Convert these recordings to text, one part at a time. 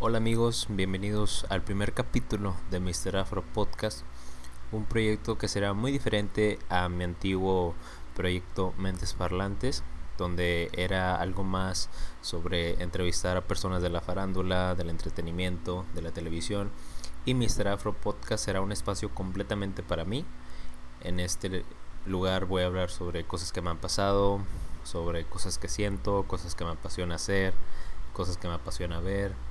Hola amigos, bienvenidos al primer capítulo de Mr. Afro Podcast, un proyecto que será muy diferente a mi antiguo proyecto Mentes Parlantes, donde era algo más sobre entrevistar a personas de la farándula, del entretenimiento, de la televisión. Y Mr. Afro Podcast será un espacio completamente para mí. En este lugar voy a hablar sobre cosas que me han pasado, sobre cosas que siento, cosas que me apasiona hacer, cosas que me apasiona ver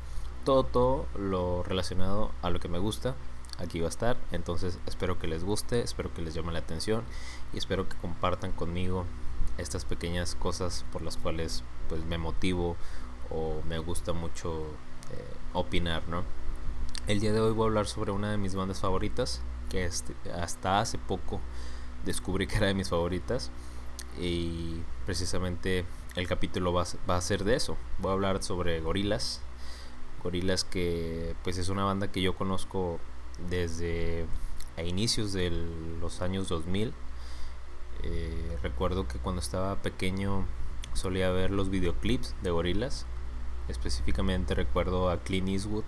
todo, lo relacionado a lo que me gusta aquí va a estar. Entonces espero que les guste, espero que les llame la atención y espero que compartan conmigo estas pequeñas cosas por las cuales pues me motivo o me gusta mucho eh, opinar, ¿no? El día de hoy voy a hablar sobre una de mis bandas favoritas que hasta hace poco descubrí que era de mis favoritas y precisamente el capítulo va a ser de eso. Voy a hablar sobre gorilas Gorilas que pues es una banda que yo conozco desde a inicios de los años 2000. Eh, recuerdo que cuando estaba pequeño solía ver los videoclips de Gorilas. Específicamente recuerdo a Clint Eastwood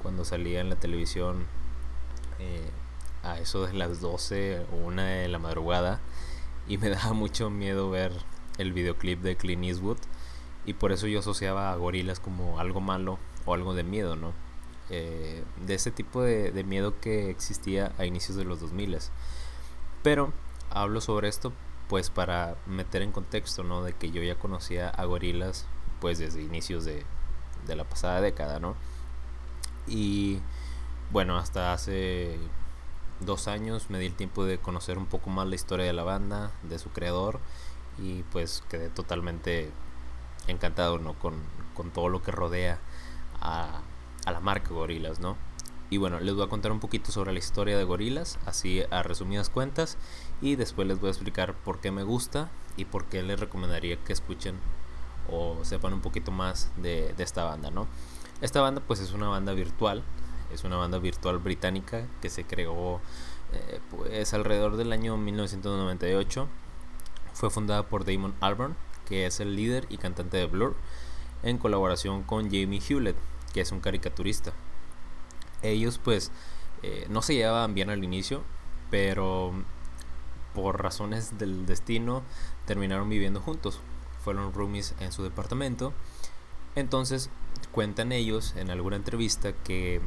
cuando salía en la televisión eh, a eso de las 12 o 1 de la madrugada. Y me daba mucho miedo ver el videoclip de Clint Eastwood. Y por eso yo asociaba a Gorilas como algo malo o algo de miedo, ¿no? Eh, de ese tipo de, miedo que existía a inicios de los 2000. Pero hablo sobre esto pues para meter en contexto, ¿no? De que yo ya conocía a gorilas pues desde inicios de, de la pasada década, ¿no? Y bueno, hasta hace dos años me di el tiempo de conocer un poco más la historia de la banda, de su creador y pues quedé totalmente encantado, ¿no? Con, con todo lo que rodea a, la marca Gorilas, ¿no? Y bueno, les voy a contar un poquito sobre la historia de Gorilas, así a resumidas cuentas, y después les voy a explicar por qué me gusta y por qué les recomendaría que escuchen o sepan un poquito más de, esta banda, ¿no? Esta banda pues es una banda virtual, es una banda virtual británica que se creó eh, pues alrededor del año 1998. Fue fundada por Damon Albarn, que es el líder y cantante de Blur, en colaboración con Jamie Hewlett, que es un caricaturista. Ellos pues eh, no se llevaban bien al inicio, pero por razones del destino terminaron viviendo juntos. Fueron roomies en su departamento. Entonces cuentan ellos en alguna entrevista que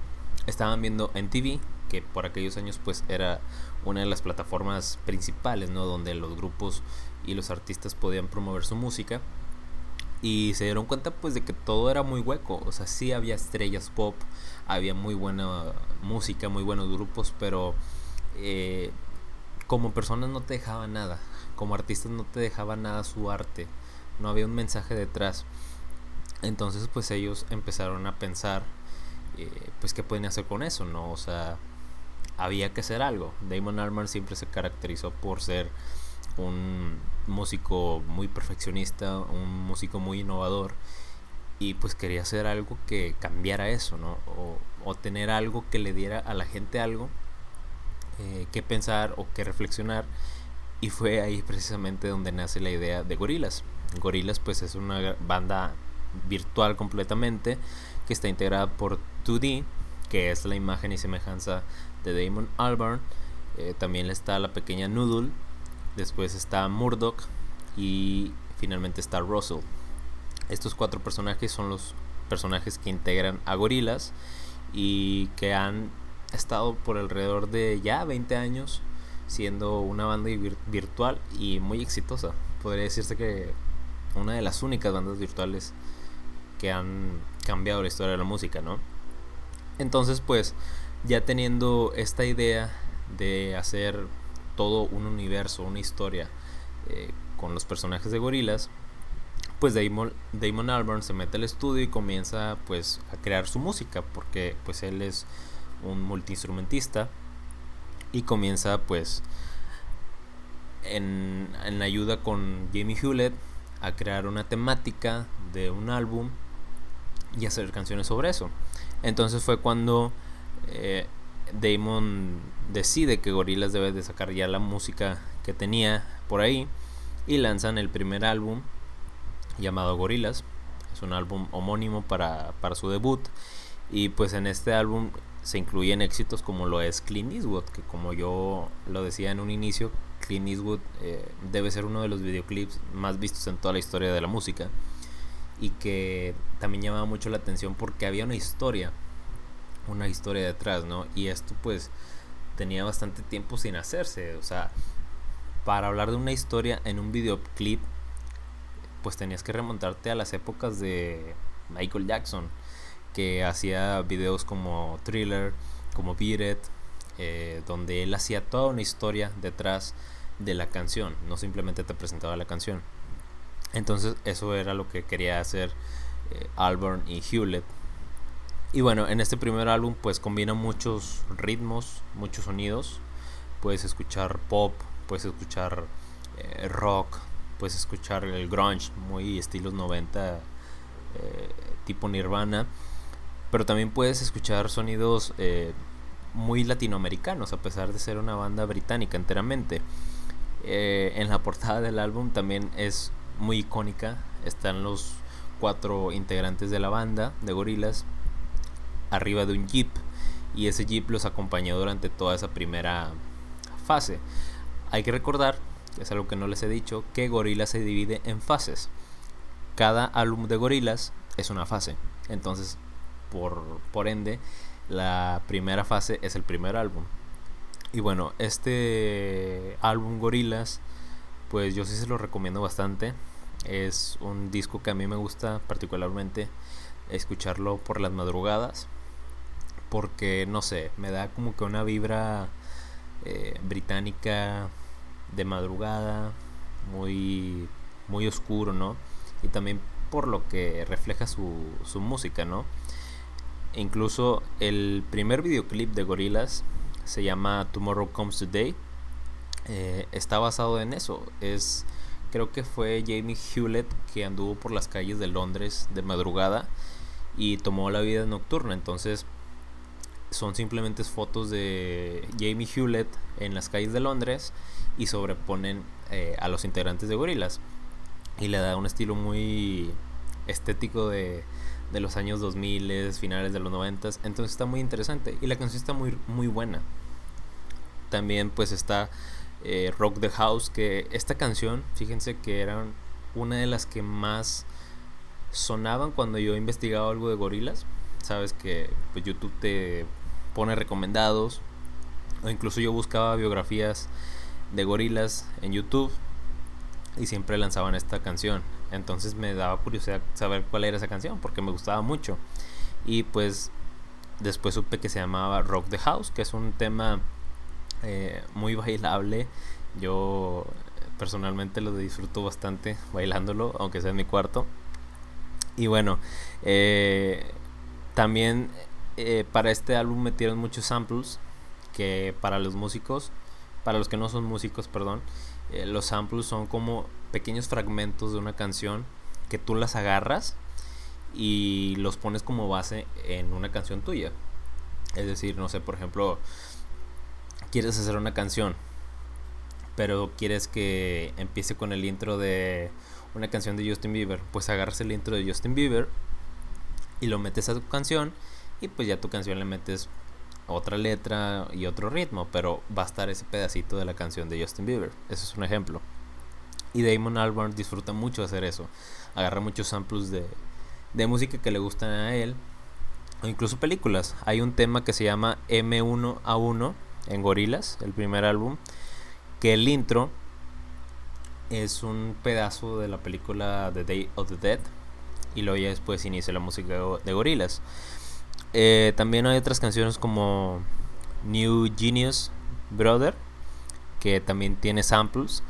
estaban viendo en TV, que por aquellos años pues era una de las plataformas principales, ¿no? Donde los grupos y los artistas podían promover su música y se dieron cuenta pues de que todo era muy hueco, o sea, sí había estrellas pop, había muy buena música, muy buenos grupos, pero eh, como personas no te dejaba nada, como artistas no te dejaba nada su arte, no había un mensaje detrás. Entonces pues ellos empezaron a pensar eh, pues qué pueden hacer con eso, ¿no? O sea, había que hacer algo. Damon Albarn siempre se caracterizó por ser un músico muy perfeccionista, un músico muy innovador y pues quería hacer algo que cambiara eso, ¿no? O, tener algo que le diera a la gente algo eh, que pensar o que reflexionar y fue ahí precisamente donde nace la idea de Gorilas. Gorilas pues es una banda virtual completamente que está integrada por 2D, que es la imagen y semejanza de Damon Albarn. Eh, también está la pequeña Noodle, después está Murdoch y finalmente está Russell. Estos cuatro personajes son los personajes que integran a Gorilas y que han estado por alrededor de ya 20 años siendo una banda virtual y muy exitosa. Podría decirse que una de las únicas bandas virtuales que han cambiado la historia de la música, ¿no? Entonces, pues, ya teniendo esta idea de hacer todo un universo, una historia eh, con los personajes de gorilas, pues Damon, Damon Albarn se mete al estudio y comienza pues a crear su música porque pues él es un multiinstrumentista y comienza pues en, en ayuda con Jamie Hewlett a crear una temática de un álbum y hacer canciones sobre eso. Entonces fue cuando eh, Damon decide que Gorillaz debe de sacar ya la música que tenía por ahí y lanzan el primer álbum llamado Gorillaz. Es un álbum homónimo para, su debut Y pues en este álbum se incluyen éxitos como lo es Clint Eastwood, que como yo lo decía en un inicio, Clint Eastwood eh, debe ser uno de los videoclips más vistos en toda la historia de la música y que también llamaba mucho la atención porque había una historia, una historia detrás, ¿no? Y esto pues tenía bastante tiempo sin hacerse, o sea, para hablar de una historia en un videoclip pues tenías que remontarte a las épocas de Michael Jackson que hacía videos como Thriller, como Beat eh, donde él hacía toda una historia detrás de la canción, no simplemente te presentaba la canción. Entonces eso era lo que quería hacer eh, Alburn y Hewlett. Y bueno, en este primer álbum pues combina muchos ritmos, muchos sonidos. Puedes escuchar pop, puedes escuchar eh, rock, puedes escuchar el grunge, muy estilos 90, tipo Nirvana pero también puedes escuchar sonidos eh, muy latinoamericanos, a pesar de ser una banda británica enteramente. Eh, en la portada del álbum también es muy icónica, están los cuatro integrantes de la banda de gorilas arriba de un jeep y ese jeep los acompañó durante toda esa primera fase. Hay que recordar, es algo que no les he dicho, que Gorillaz se divide en fases. Cada álbum de Gorillaz es una fase. Entonces por, por ende, la primera fase es el primer álbum. Y bueno, este álbum Gorilas, pues yo sí se lo recomiendo bastante. Es un disco que a mí me gusta particularmente escucharlo por las madrugadas. Porque, no sé, me da como que una vibra eh, británica de madrugada, muy, muy oscuro, ¿no? Y también por lo que refleja su, su música, ¿no? Incluso el primer videoclip de Gorillaz se llama Tomorrow Comes Today. Eh, está basado en eso. Es creo que fue Jamie Hewlett que anduvo por las calles de Londres de madrugada y tomó la vida nocturna. Entonces son simplemente fotos de Jamie Hewlett en las calles de Londres y sobreponen eh, a los integrantes de Gorillaz y le da un estilo muy estético de de los años 2000, finales de los 90. Entonces está muy interesante y la canción está muy, muy buena. También pues está eh, Rock the House, que esta canción, fíjense que era una de las que más sonaban cuando yo investigaba algo de gorilas. Sabes que pues, YouTube te pone recomendados o incluso yo buscaba biografías de gorilas en YouTube y siempre lanzaban esta canción. Entonces me daba curiosidad saber cuál era esa canción porque me gustaba mucho. Y pues después supe que se llamaba Rock the House, que es un tema eh, muy bailable. Yo personalmente lo disfruto bastante bailándolo, aunque sea en mi cuarto. Y bueno, eh, también eh, para este álbum metieron muchos samples que para los músicos, para los que no son músicos, perdón, los samples son como pequeños fragmentos de una canción que tú las agarras y los pones como base en una canción tuya. Es decir, no sé, por ejemplo, quieres hacer una canción, pero quieres que empiece con el intro de una canción de Justin Bieber, pues agarras el intro de Justin Bieber y lo metes a tu canción y pues ya tu canción le metes otra letra y otro ritmo, pero va a estar ese pedacito de la canción de Justin Bieber. Eso es un ejemplo. Y Damon Albarn disfruta mucho hacer eso. Agarra muchos samples de, de música que le gustan a él. O incluso películas. Hay un tema que se llama M1A1 en Gorilas, el primer álbum. Que el intro es un pedazo de la película The Day of the Dead. Y luego ya después inicia la música de Gorilas. Eh, también hay otras canciones como New Genius Brother. Que también tiene samples.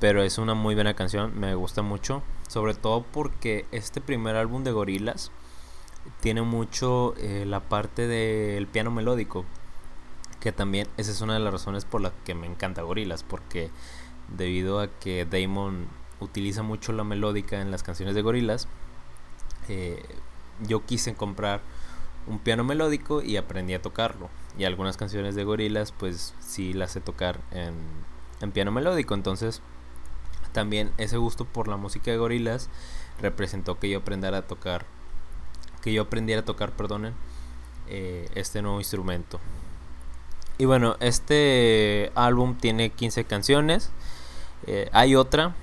Pero es una muy buena canción, me gusta mucho. Sobre todo porque este primer álbum de Gorilas tiene mucho eh, la parte del piano melódico. Que también esa es una de las razones por las que me encanta Gorilas. Porque debido a que Damon utiliza mucho la melódica en las canciones de Gorilas, eh, yo quise comprar un piano melódico y aprendí a tocarlo. Y algunas canciones de Gorilas, pues sí las sé tocar en, en piano melódico. Entonces también ese gusto por la música de gorilas representó que yo aprendiera a tocar, que yo aprendiera a tocar, perdonen, eh, este nuevo instrumento. Y bueno, este álbum tiene 15 canciones. Eh, hay otra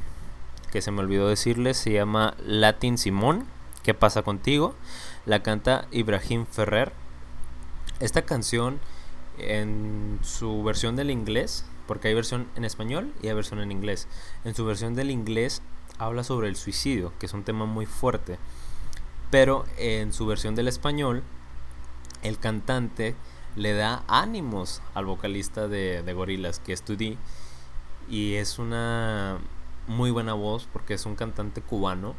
que se me olvidó decirles, se llama Latin Simón. ¿Qué pasa contigo? La canta Ibrahim Ferrer. Esta canción en su versión del inglés, porque hay versión en español y hay versión en inglés. En su versión del inglés habla sobre el suicidio, que es un tema muy fuerte. Pero en su versión del español, el cantante le da ánimos al vocalista de, de Gorilas, que es Y es una muy buena voz porque es un cantante cubano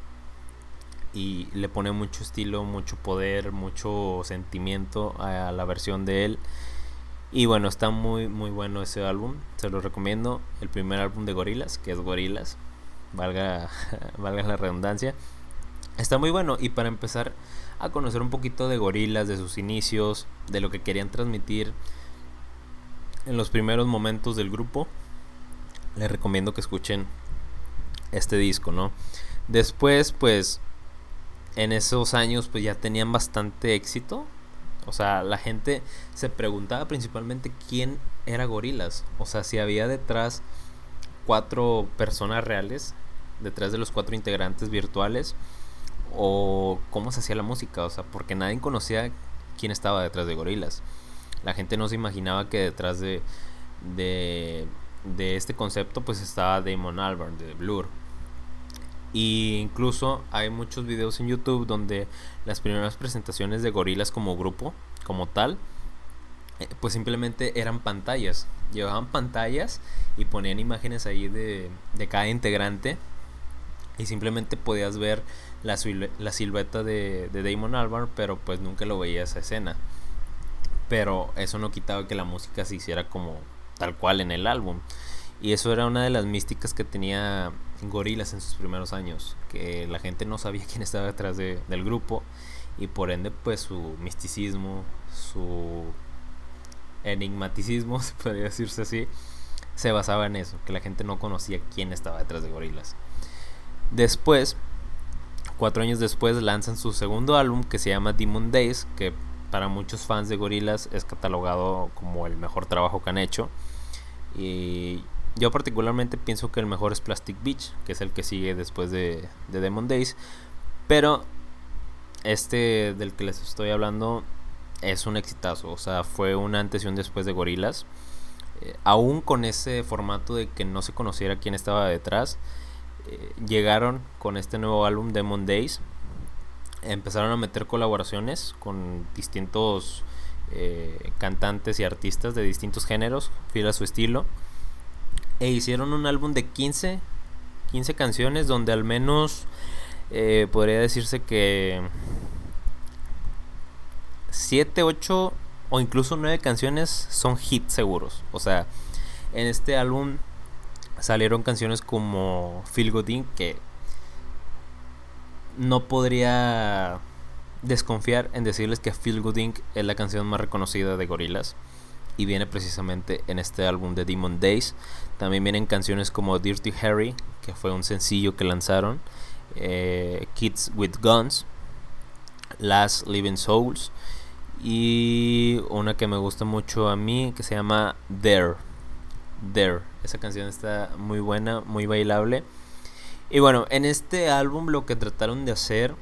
y le pone mucho estilo, mucho poder, mucho sentimiento a la versión de él. Y bueno, está muy muy bueno ese álbum, se lo recomiendo. El primer álbum de Gorilas, que es Gorilas, valga, valga la redundancia. Está muy bueno y para empezar a conocer un poquito de Gorilas, de sus inicios, de lo que querían transmitir en los primeros momentos del grupo, les recomiendo que escuchen este disco, ¿no? Después, pues, en esos años, pues ya tenían bastante éxito. O sea, la gente se preguntaba principalmente quién era Gorilas. O sea, si había detrás cuatro personas reales, detrás de los cuatro integrantes virtuales, o cómo se hacía la música. O sea, porque nadie conocía quién estaba detrás de Gorilas. La gente no se imaginaba que detrás de, de, de este concepto, pues estaba Damon Albarn de Blur y incluso hay muchos videos en YouTube donde las primeras presentaciones de gorilas como grupo, como tal, eh, pues simplemente eran pantallas. Llevaban pantallas y ponían imágenes ahí de, cada integrante. Y simplemente podías ver la, la silueta de, de, Damon Albarn, pero pues nunca lo veías a escena. Pero eso no quitaba que la música se hiciera como tal cual en el álbum. Y eso era una de las místicas que tenía gorilas en sus primeros años, que la gente no sabía quién estaba detrás de, del grupo y por ende pues su misticismo, su enigmaticismo, se podría decirse así, se basaba en eso, que la gente no conocía quién estaba detrás de gorilas. Después, cuatro años después, lanzan su segundo álbum que se llama Demon Days, que para muchos fans de gorilas es catalogado como el mejor trabajo que han hecho. Y yo particularmente pienso que el mejor es Plastic Beach, que es el que sigue después de, de Demon Days. Pero este del que les estoy hablando es un exitazo. O sea, fue una antes y un después de Gorilas. Eh, aún con ese formato de que no se conociera quién estaba detrás, eh, llegaron con este nuevo álbum Demon Days. Empezaron a meter colaboraciones con distintos eh, cantantes y artistas de distintos géneros, fiel a su estilo e hicieron un álbum de 15, 15 canciones donde al menos eh, podría decirse que 7, 8 o incluso 9 canciones son hits seguros. O sea, en este álbum salieron canciones como Feel Good Inc. que no podría desconfiar en decirles que Feel Good Inc. es la canción más reconocida de Gorillaz y viene precisamente en este álbum de Demon Days. También vienen canciones como Dirty Harry, que fue un sencillo que lanzaron, eh, Kids with Guns, Last Living Souls y una que me gusta mucho a mí que se llama There. There. Esa canción está muy buena, muy bailable. Y bueno, en este álbum lo que trataron de hacer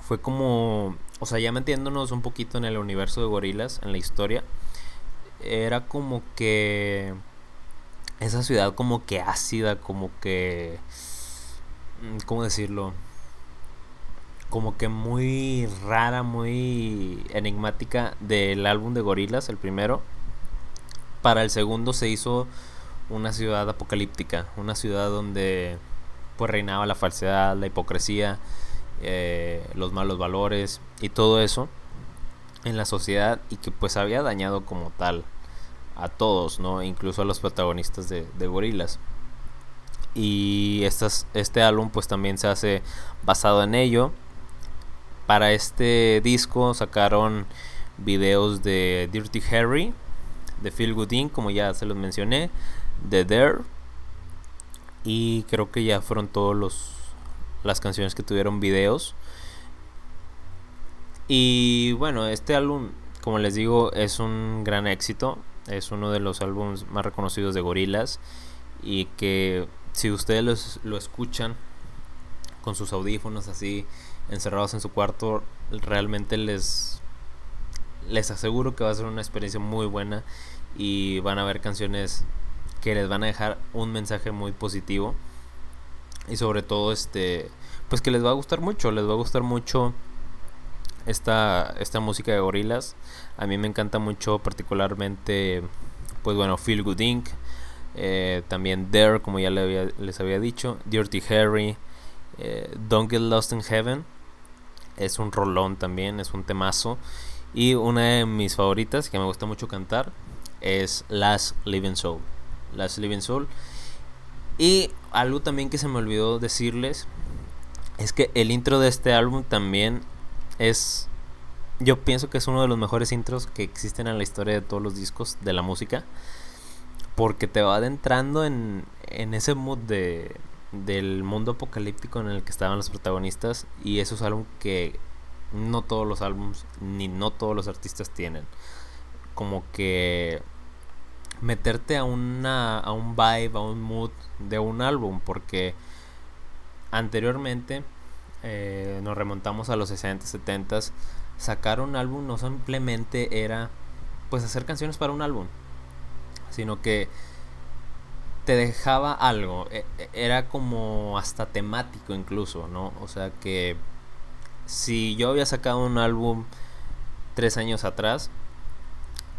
fue como, o sea, ya metiéndonos un poquito en el universo de gorilas, en la historia era como que esa ciudad como que ácida, como que mm, ¿cómo decirlo? Como que muy rara, muy enigmática del álbum de Gorilas, el primero. Para el segundo se hizo una ciudad apocalíptica, una ciudad donde pues reinaba la falsedad, la hipocresía, eh, los malos valores y todo eso en la sociedad y que pues había dañado como tal a todos, ¿no? Incluso a los protagonistas de, Gorilas. Y estas, este álbum pues también se hace basado en ello. Para este disco sacaron videos de Dirty Harry, de Phil Goodin, como ya se los mencioné, de Dare. Y creo que ya fueron todos los las canciones que tuvieron videos. Y bueno, este álbum como les digo, es un gran éxito. Es uno de los álbumes más reconocidos de Gorilas. Y que si ustedes lo escuchan con sus audífonos así, encerrados en su cuarto, realmente les, les aseguro que va a ser una experiencia muy buena. Y van a ver canciones que les van a dejar un mensaje muy positivo. Y sobre todo, este, pues que les va a gustar mucho. Les va a gustar mucho esta, esta música de gorilas. A mí me encanta mucho particularmente, pues bueno, Feel Good Inc. Eh, también Dare, como ya les había dicho. Dirty Harry. Eh, Don't Get Lost in Heaven. Es un rolón también, es un temazo. Y una de mis favoritas que me gusta mucho cantar es Last Living Soul. Last Living Soul. Y algo también que se me olvidó decirles es que el intro de este álbum también es yo pienso que es uno de los mejores intros que existen en la historia de todos los discos de la música. Porque te va adentrando en, en ese mood de, del mundo apocalíptico en el que estaban los protagonistas. Y eso es algo que no todos los álbums ni no todos los artistas tienen. Como que meterte a, una, a un vibe, a un mood de un álbum. Porque anteriormente eh, nos remontamos a los 60, 70, sacar un álbum no simplemente era pues hacer canciones para un álbum, sino que te dejaba algo, e, e, era como hasta temático incluso, ¿no? O sea que si yo había sacado un álbum tres años atrás,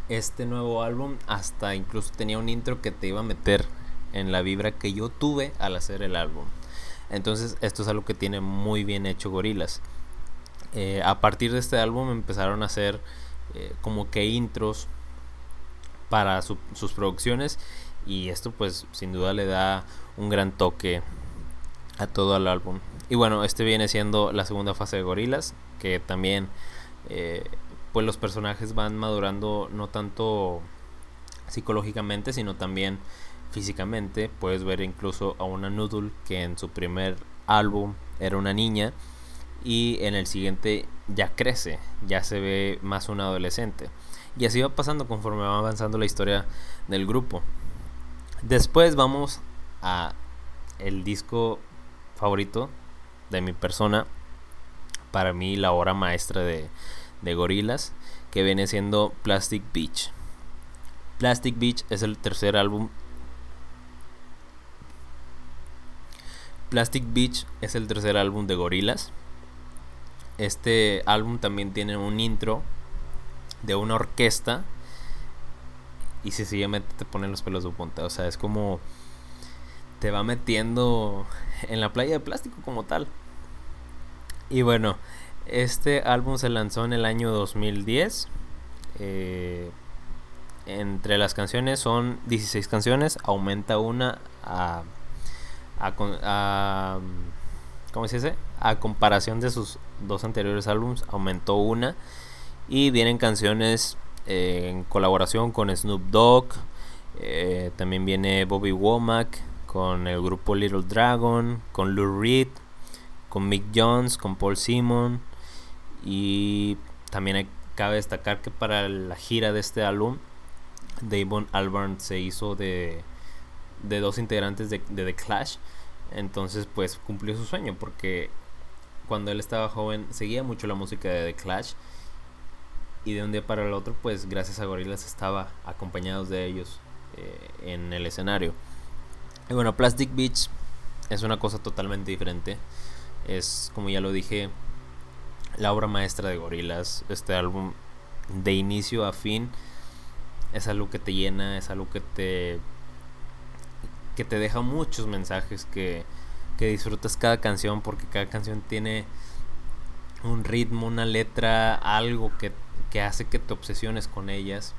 este nuevo álbum hasta incluso tenía un intro que te iba a meter en la vibra que yo tuve al hacer el álbum. Entonces esto es algo que tiene muy bien hecho Gorilas. Eh, a partir de este álbum empezaron a hacer eh, como que intros para sus producciones y esto pues sin duda le da un gran toque a todo el álbum. Y bueno, este viene siendo la segunda fase de Gorilas, que también eh, pues los personajes van madurando no tanto psicológicamente, sino también físicamente. Puedes ver incluso a una Noodle que en su primer álbum era una niña y en el siguiente ya crece, ya se ve más un adolescente. Y así va pasando conforme va avanzando la historia del grupo. Después vamos a el disco favorito de mi persona, para mí la obra maestra de, de Gorilas, que viene siendo Plastic Beach. Plastic Beach es el tercer álbum Plastic Beach es el tercer álbum de Gorillaz. Este álbum también tiene un intro de una orquesta. Y sencillamente te ponen los pelos de punta. O sea, es como. Te va metiendo en la playa de plástico como tal. Y bueno, este álbum se lanzó en el año 2010. Eh, entre las canciones son 16 canciones. Aumenta una a a, ¿cómo se dice? A comparación de sus dos anteriores álbumes, aumentó una. Y vienen canciones eh, en colaboración con Snoop Dogg. Eh, también viene Bobby Womack con el grupo Little Dragon, con Lou Reed, con Mick Jones, con Paul Simon. Y también cabe destacar que para la gira de este álbum, Damon Albarn se hizo de de dos integrantes de, The Clash. Entonces, pues cumplió su sueño porque cuando él estaba joven seguía mucho la música de The Clash. Y de un día para el otro, pues gracias a Gorillaz estaba acompañados de ellos eh, en el escenario. Y bueno, Plastic Beach es una cosa totalmente diferente. Es, como ya lo dije, la obra maestra de Gorillaz. Este álbum, de inicio a fin, es algo que te llena, es algo que te que te deja muchos mensajes que, que disfrutas cada canción porque cada canción tiene un ritmo, una letra, algo que, que, hace que te obsesiones con ellas.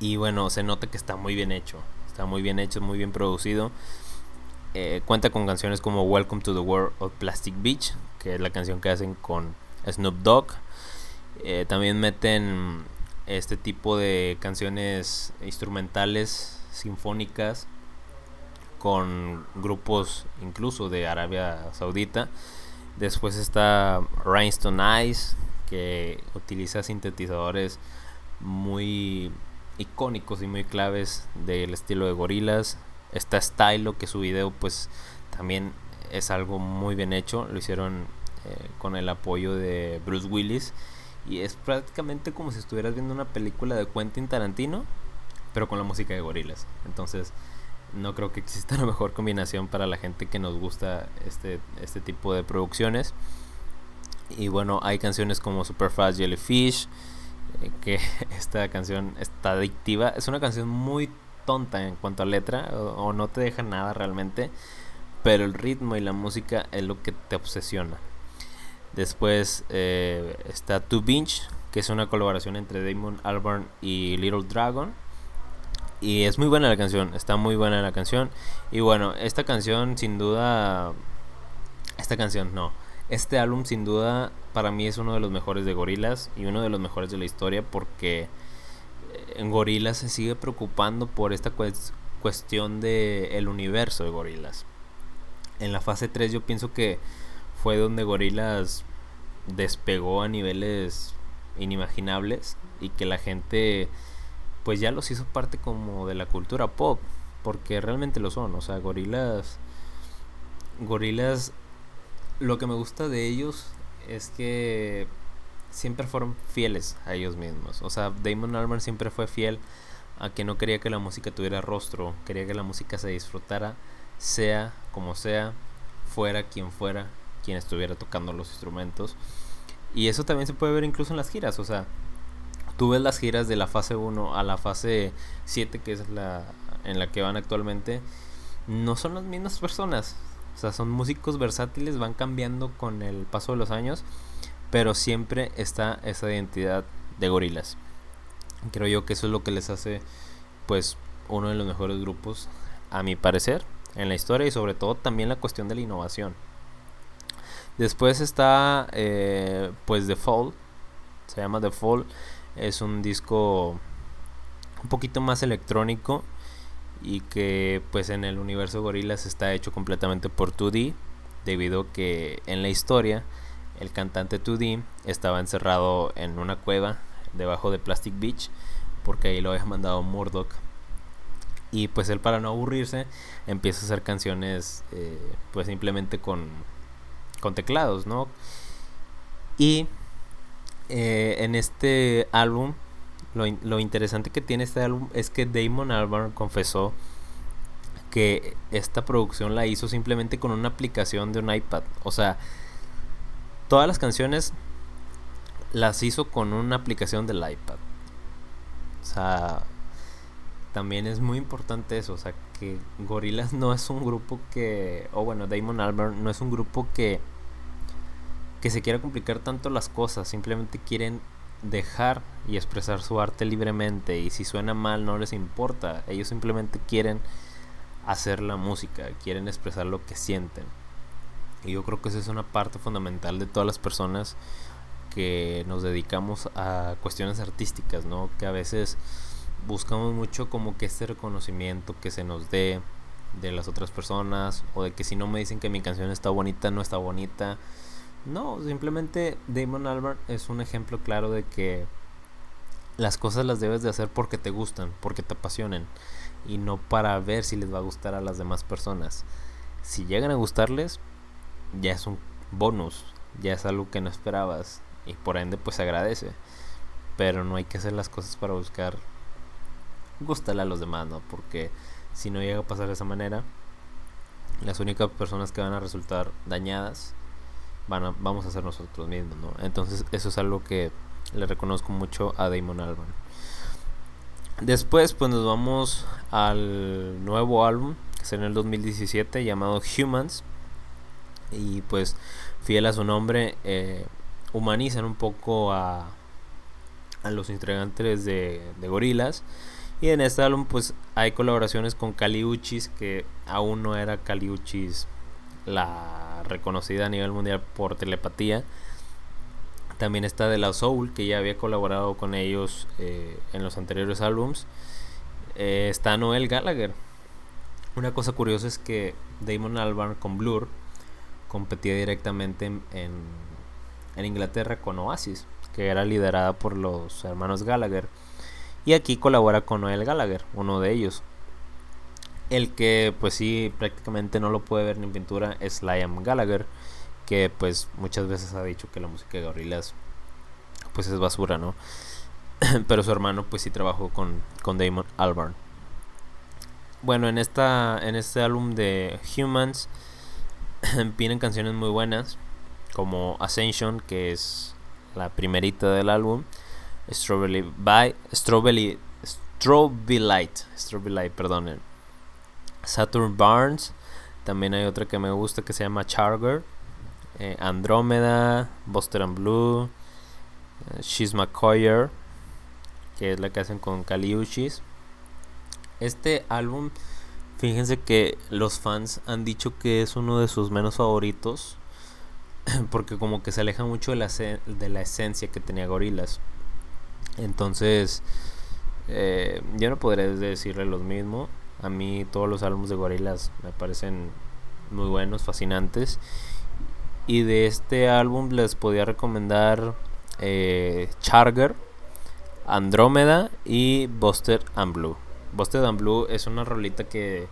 Y bueno, se nota que está muy bien hecho. Está muy bien hecho, muy bien producido. Eh, cuenta con canciones como Welcome to the World of Plastic Beach, que es la canción que hacen con Snoop Dogg. Eh, también meten este tipo de canciones instrumentales, sinfónicas, con grupos incluso de Arabia Saudita. Después está Rhinestone Eyes, que utiliza sintetizadores muy icónicos y muy claves del estilo de gorilas. Está Stylo, que su video pues también es algo muy bien hecho. Lo hicieron eh, con el apoyo de Bruce Willis. Y es prácticamente como si estuvieras viendo una película de Quentin Tarantino, pero con la música de gorilas. Entonces, no creo que exista la mejor combinación para la gente que nos gusta este, este tipo de producciones. Y bueno, hay canciones como Superfast Jellyfish, eh, que esta canción está adictiva. Es una canción muy tonta en cuanto a letra, o, no te deja nada realmente, pero el ritmo y la música es lo que te obsesiona. Después eh, está To Binge, que es una colaboración entre Damon Albarn y Little Dragon. Y es muy buena la canción, está muy buena la canción. Y bueno, esta canción sin duda... Esta canción no. Este álbum sin duda para mí es uno de los mejores de Gorilas y uno de los mejores de la historia porque eh, en Gorilas se sigue preocupando por esta cuestión de el universo de Gorilas. En la fase 3 yo pienso que fue donde Gorilas despegó a niveles inimaginables y que la gente pues ya los hizo parte como de la cultura pop, porque realmente lo son, o sea, gorilas gorilas lo que me gusta de ellos es que siempre fueron fieles a ellos mismos. O sea, Damon Albarn siempre fue fiel a que no quería que la música tuviera rostro, quería que la música se disfrutara, sea como sea, fuera quien fuera, quien estuviera tocando los instrumentos. Y eso también se puede ver incluso en las giras, o sea, tú ves las giras de la fase 1 a la fase 7, que es la en la que van actualmente, no son las mismas personas. O sea, son músicos versátiles, van cambiando con el paso de los años, pero siempre está esa identidad de gorilas. Creo yo que eso es lo que les hace, pues, uno de los mejores grupos, a mi parecer, en la historia y sobre todo también la cuestión de la innovación. Después está, eh, pues, The Fall, se llama The Fall, es un disco un poquito más electrónico y que pues en el universo Gorillaz está hecho completamente por 2D debido a que en la historia el cantante 2D estaba encerrado en una cueva debajo de Plastic Beach porque ahí lo había mandado Murdoch y pues él para no aburrirse empieza a hacer canciones eh, pues simplemente con, con teclados, ¿no? Y eh, en este álbum, lo, interesante que tiene este álbum es que Damon Albarn confesó que esta producción la hizo simplemente con una aplicación de un iPad. O sea, todas las canciones las hizo con una aplicación del iPad. O sea, también es muy importante eso. O sea, que Gorillaz no es un grupo que. O bueno, Damon Albarn no es un grupo que que se quiera complicar tanto las cosas, simplemente quieren dejar y expresar su arte libremente y si suena mal no les importa, ellos simplemente quieren hacer la música, quieren expresar lo que sienten. Y yo creo que esa es una parte fundamental de todas las personas que nos dedicamos a cuestiones artísticas, ¿no? Que a veces buscamos mucho como que este reconocimiento que se nos dé de las otras personas o de que si no me dicen que mi canción está bonita, no está bonita no, simplemente Damon Albarn es un ejemplo claro de que las cosas las debes de hacer porque te gustan, porque te apasionen y no para ver si les va a gustar a las demás personas. Si llegan a gustarles, ya es un bonus, ya es algo que no esperabas y por ende pues agradece. Pero no hay que hacer las cosas para buscar gustarle a los demás, ¿no? Porque si no llega a pasar de esa manera, las únicas personas que van a resultar dañadas vamos a ser nosotros mismos. Entonces eso es algo que le reconozco mucho a Damon Albarn. Después pues nos vamos al nuevo álbum, que es en el 2017, llamado Humans. Y pues fiel a su nombre, eh, humanizan un poco a, a los integrantes de, de Gorilas. Y en este álbum pues hay colaboraciones con Caliuchis, que aún no era Caliuchis la reconocida a nivel mundial por telepatía. También está de la Soul, que ya había colaborado con ellos eh, en los anteriores álbums. Eh, está Noel Gallagher. Una cosa curiosa es que Damon Albarn con Blur competía directamente en, en, Inglaterra con Oasis. que era liderada por los hermanos Gallagher. Y aquí colabora con Noel Gallagher, uno de ellos. El que pues sí prácticamente no lo puede ver ni en pintura es Liam Gallagher, que pues muchas veces ha dicho que la música de Gorillaz pues es basura, ¿no? Pero su hermano pues sí trabajó con, con Damon Albarn. Bueno, en esta en este álbum de Humans vienen canciones muy buenas como Ascension, que es la primerita del álbum, Strawberry by Strawberry Strawberry Light, Strawberry Light, perdonen. Saturn Barnes, también hay otra que me gusta que se llama Charger, eh, Andromeda, Buster and Blue, eh, She's McCoyer, que es la que hacen con Kaliushis. Este álbum, fíjense que los fans han dicho que es uno de sus menos favoritos porque como que se aleja mucho de la, de la esencia que tenía Gorilas. Entonces, eh, yo no podré decirle lo mismo. A mí todos los álbumes de Gorilas me parecen muy buenos, fascinantes. Y de este álbum les podía recomendar eh, Charger, Andrómeda y Buster and Blue. Buster and Blue es una rolita que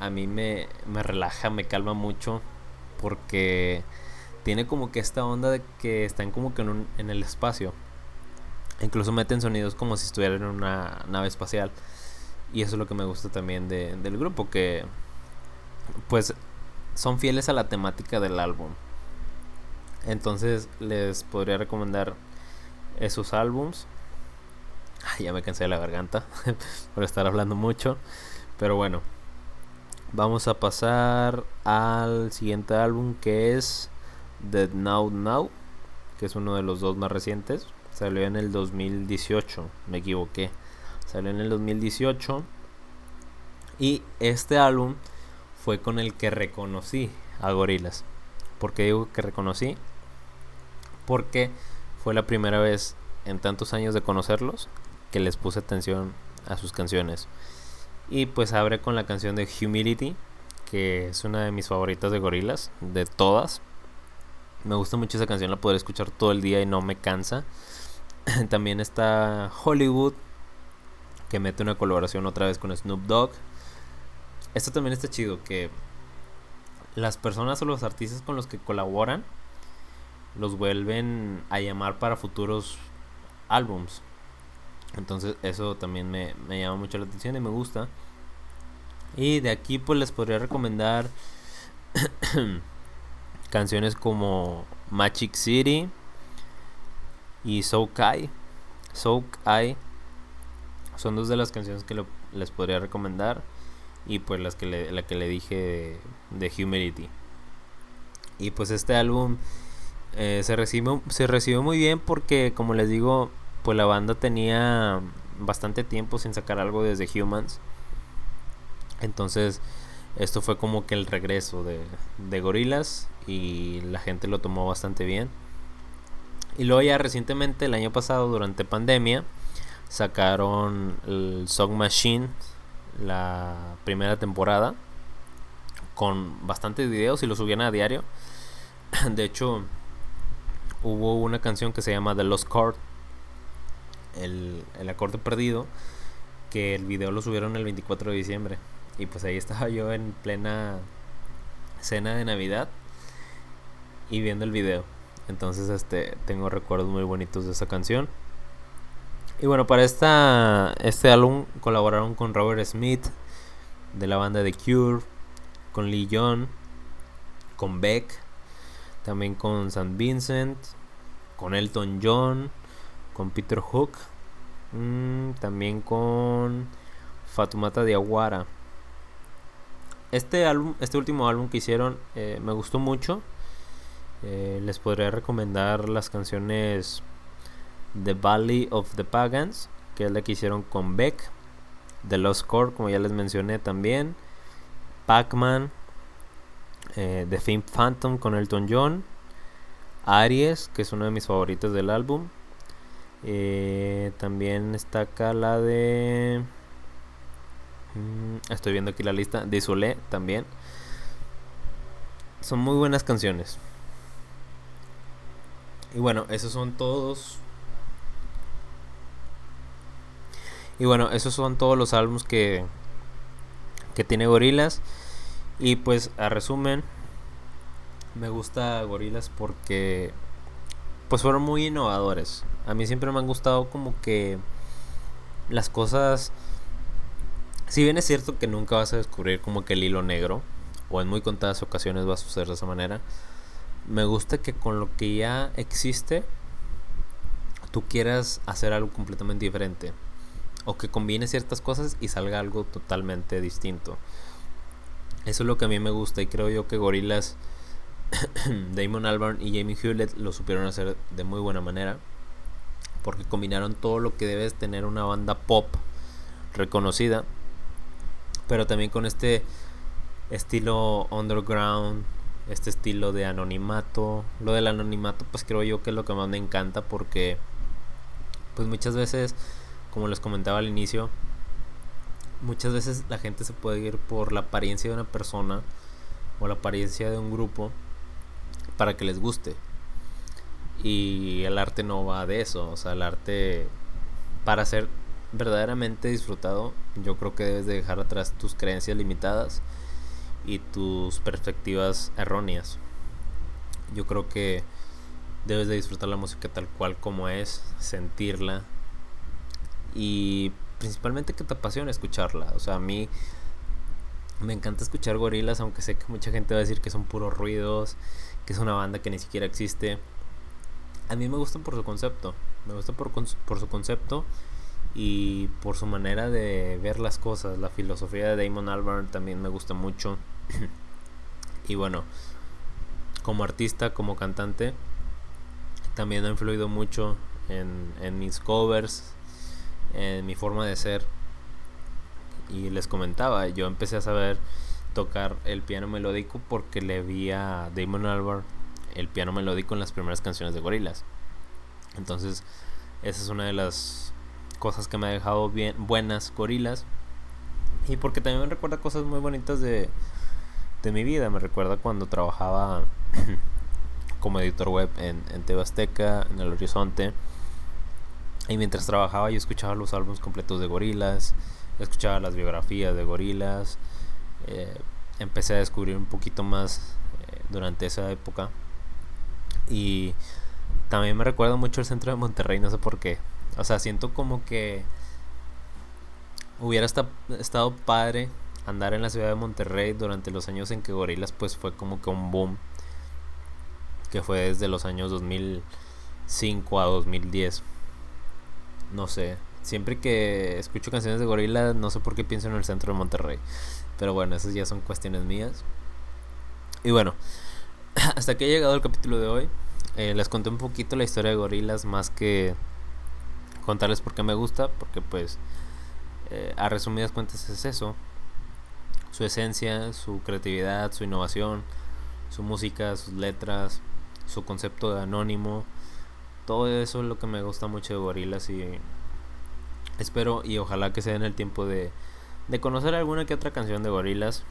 a mí me, me relaja, me calma mucho porque tiene como que esta onda de que están como que en, en el espacio. Incluso meten sonidos como si estuvieran en una nave espacial. Y eso es lo que me gusta también de, del grupo, que pues son fieles a la temática del álbum. Entonces les podría recomendar esos álbums. ya me cansé de la garganta por estar hablando mucho. Pero bueno, vamos a pasar al siguiente álbum que es The Now Now, que es uno de los dos más recientes. Salió en el 2018, me equivoqué. Salió en el 2018. Y este álbum fue con el que reconocí a Gorilas. ¿Por qué digo que reconocí? Porque fue la primera vez en tantos años de conocerlos que les puse atención a sus canciones. Y pues abre con la canción de Humility, que es una de mis favoritas de Gorilas, de todas. Me gusta mucho esa canción, la podré escuchar todo el día y no me cansa. También está Hollywood, que mete una colaboración otra vez con Snoop Dogg. Esto también está chido, que las personas o los artistas con los que colaboran los vuelven a llamar para futuros álbums. Entonces eso también me, me llama mucho la atención y me gusta. Y de aquí pues les podría recomendar canciones como Magic City y So Kai. So Kai son dos de las canciones que les podría recomendar y pues las que le, la que le dije de, Humility. Y pues este álbum eh, se, recibió, se muy bien porque como les digo, pues la banda tenía bastante tiempo sin sacar algo desde Humans. Entonces esto fue como que el regreso de, de Gorilas y la gente lo tomó bastante bien. Y luego ya recientemente, el año pasado, durante pandemia, sacaron el Song Machine, la primera temporada, con bastantes videos y lo subían a diario. De hecho, hubo una canción que se llama The Lost Chord, el, el acorde perdido, que el video lo subieron el 24 de diciembre. Y pues ahí estaba yo en plena cena de Navidad y viendo el video. Entonces, este, tengo recuerdos muy bonitos de esa canción. Y bueno, para esta, este álbum colaboraron con Robert Smith de la banda The Cure, con Lee John, con Beck, también con St. Vincent, con Elton John, con Peter Hook, mm, también con Fatumata Diawara. Este álbum, este último álbum que hicieron eh, me gustó mucho. Eh, les podría recomendar las canciones The Valley of the Pagans, que es la que hicieron con Beck. The Lost Core, como ya les mencioné también. Pac-Man. Eh, The Theme Phantom con Elton John. Aries, que es uno de mis favoritos del álbum. también está acá la de Mm, estoy viendo aquí la lista. De Solé también. Son muy buenas canciones. Y bueno, esos son todos Y bueno, esos son todos los álbumes que, que tiene Gorilas. Y pues a resumen, me gusta Gorilas porque pues fueron muy innovadores. A mí siempre me han gustado como que las cosas si bien es cierto que nunca vas a descubrir como que el hilo negro, o en muy contadas ocasiones va a suceder de esa manera, me gusta que con lo que ya existe, tú quieras hacer algo completamente diferente. O que combine ciertas cosas y salga algo totalmente distinto. Eso es lo que a mí me gusta y creo yo que Gorilas, Damon Albarn y Jamie Hewlett lo supieron hacer de muy buena manera. Porque combinaron todo lo que debes tener una banda pop reconocida pero también con este estilo underground, este estilo de anonimato. Lo del anonimato, pues creo yo que es lo que más me encanta porque, pues muchas veces, como les comentaba al inicio, muchas veces la gente se puede ir por la apariencia de una persona o la apariencia de un grupo para que les guste. Y el arte no va de eso, o sea, el arte para ser verdaderamente disfrutado, yo creo que debes de dejar atrás tus creencias limitadas y tus perspectivas erróneas. Yo creo que debes de disfrutar la música tal cual como es, sentirla y principalmente que te apasione escucharla. O sea, a mí me encanta escuchar gorilas, aunque sé que mucha gente va a decir que son puros ruidos, que es una banda que ni siquiera existe. A mí me gusta por su concepto, me gusta por, su concepto y por su manera de ver las cosas. La filosofía de Damon Albarn también me gusta mucho. y bueno, como artista, como cantante, también ha influido mucho en mis covers, en mi forma de ser. Y les comentaba, yo empecé a saber tocar el piano melódico porque le vi a Damon Albarn el piano melódico en las primeras canciones de Gorillaz. Entonces, esa es una de las cosas que me ha dejado bien buenas gorilas y porque también me recuerda cosas muy bonitas de, de mi vida me recuerda cuando trabajaba como editor web en, en en el horizonte y mientras trabajaba yo escuchaba los álbumes completos de gorilas escuchaba las biografías de gorilas eh, empecé a descubrir un poquito más eh, durante esa época. Y también me recuerda mucho el centro de Monterrey no sé por qué. O sea, siento como que hubiera estado padre andar en la ciudad de Monterrey durante los años en que Gorilas pues fue como que un boom que fue desde los años 2005 a 2010 no sé. Siempre que escucho canciones de Gorilas no sé por qué pienso en el centro de Monterrey. Pero bueno esas ya son cuestiones mías. Y bueno hasta aquí ha llegado el capítulo de hoy. Eh, les conté un poquito la historia de Gorilas más que contarles por qué me gusta, porque pues eh, a resumidas cuentas es eso, su esencia, su creatividad, su innovación, su música, sus letras, su concepto de anónimo, todo eso es lo que me gusta mucho de Gorilas y espero y ojalá que se den el tiempo de, de conocer alguna que otra canción de Gorilas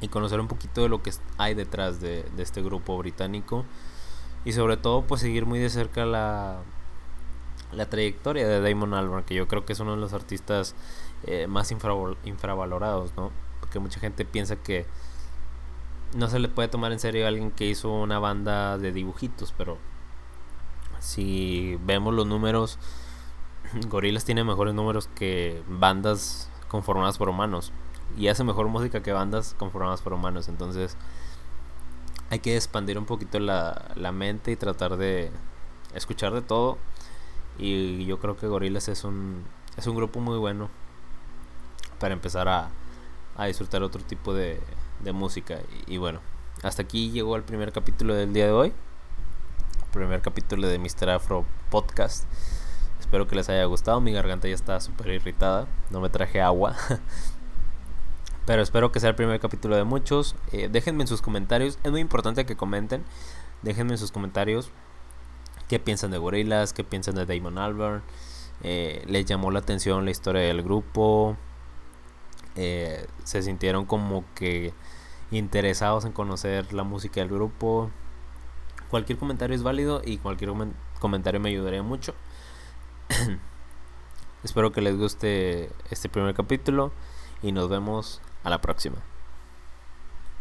y conocer un poquito de lo que hay detrás de, de este grupo británico y sobre todo pues seguir muy de cerca la la trayectoria de Damon Albarn, que yo creo que es uno de los artistas eh, más infravalorados, ¿no? Porque mucha gente piensa que no se le puede tomar en serio a alguien que hizo una banda de dibujitos, pero si vemos los números, Gorillaz tiene mejores números que bandas conformadas por humanos y hace mejor música que bandas conformadas por humanos, entonces hay que expandir un poquito la, la mente y tratar de escuchar de todo y yo creo que Gorillaz es un, es un grupo muy bueno para empezar a, a disfrutar otro tipo de, de música. Y, bueno, hasta aquí llegó el primer capítulo del día de hoy. Primer capítulo de Mr. Afro Podcast. Espero que les haya gustado. Mi garganta ya está súper irritada. No me traje agua. Pero espero que sea el primer capítulo de muchos. Eh, déjenme en sus comentarios. Es muy importante que comenten. Déjenme en sus comentarios qué piensan de Gorillaz, qué piensan de Damon Albarn, eh, les llamó la atención la historia del grupo, eh, se sintieron como que interesados en conocer la música del grupo. Cualquier comentario es válido y cualquier comentario me ayudaría mucho. Espero que les guste este primer capítulo y nos vemos a la próxima.